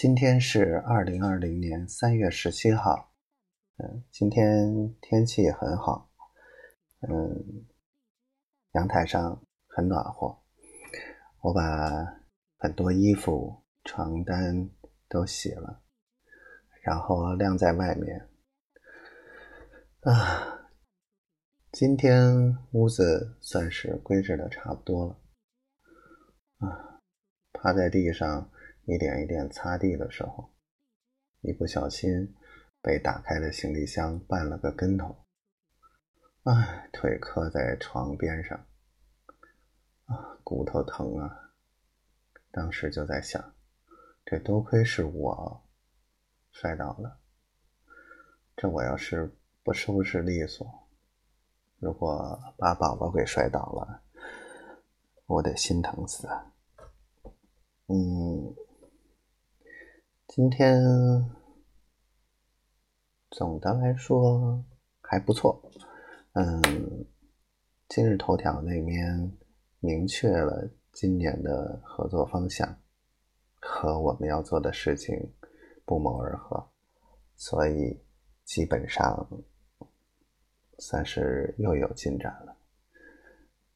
今天是二零二零年三月十七号，嗯，今天天气很好，嗯，阳台上很暖和，我把很多衣服、床单都洗了，然后晾在外面。啊，今天屋子算是归置的差不多了，啊，趴在地上。一点一点擦地的时候，一不小心被打开的行李箱绊了个跟头，哎，腿磕在床边上，啊，骨头疼啊！当时就在想，这多亏是我摔倒了，这我要是不收拾利索，如果把宝宝给摔倒了，我得心疼死！嗯。今天总的来说还不错，嗯，今日头条那边明确了今年的合作方向和我们要做的事情不谋而合，所以基本上算是又有进展了，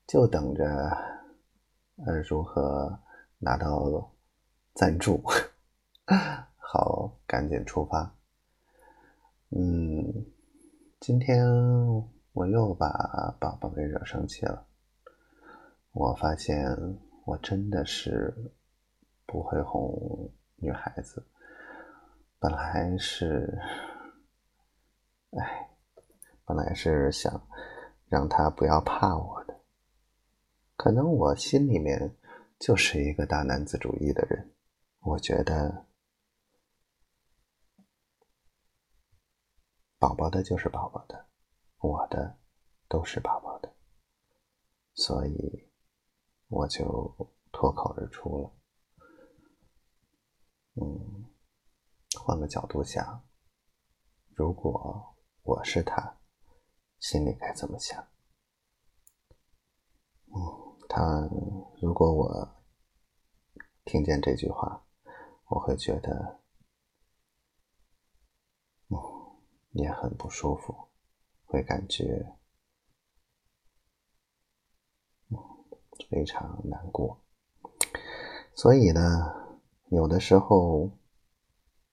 就等着呃如何拿到赞助。好，赶紧出发。嗯，今天我又把宝宝给惹生气了。我发现我真的是不会哄女孩子。本来是，哎，本来是想让她不要怕我的。可能我心里面就是一个大男子主义的人，我觉得。宝宝的就是宝宝的，我的都是宝宝的，所以我就脱口而出了。嗯，换个角度想，如果我是他，心里该怎么想？嗯，他如果我听见这句话，我会觉得。也很不舒服，会感觉非常难过。所以呢，有的时候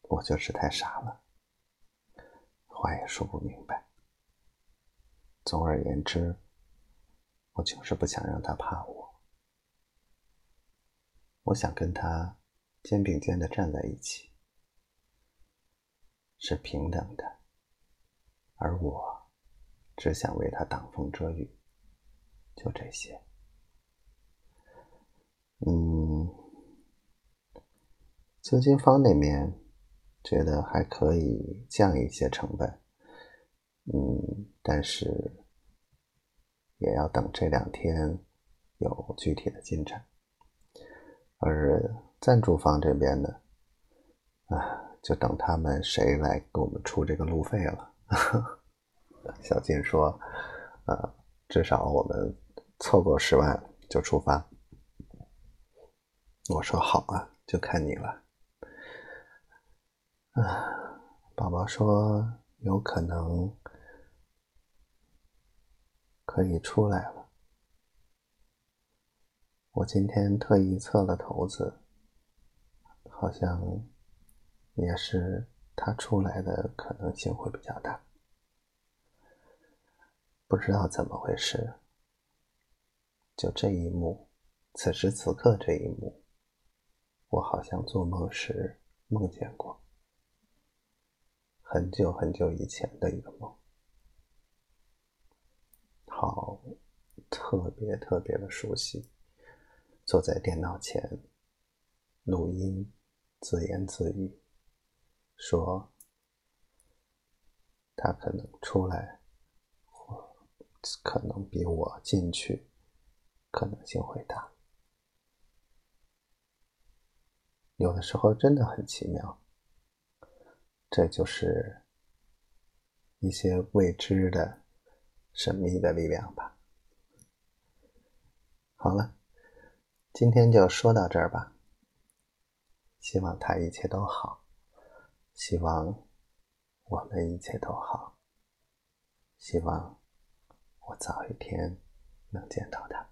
我就是太傻了，话也说不明白。总而言之，我就是不想让他怕我，我想跟他肩并肩的站在一起，是平等的。而我只想为他挡风遮雨，就这些。嗯，资金方那边觉得还可以降一些成本，嗯，但是也要等这两天有具体的进展。而赞助方这边呢，啊，就等他们谁来给我们出这个路费了。小金说：“呃，至少我们凑够十万就出发。”我说：“好啊，就看你了。”啊，宝宝说：“有可能可以出来了。”我今天特意测了头子，好像也是。他出来的可能性会比较大，不知道怎么回事。就这一幕，此时此刻这一幕，我好像做梦时梦见过，很久很久以前的一个梦，好，特别特别的熟悉。坐在电脑前，录音，自言自语。说，他可能出来，或可能比我进去可能性会大。有的时候真的很奇妙，这就是一些未知的神秘的力量吧。好了，今天就说到这儿吧。希望他一切都好，希望我们一切都好，希望我早一天能见到他。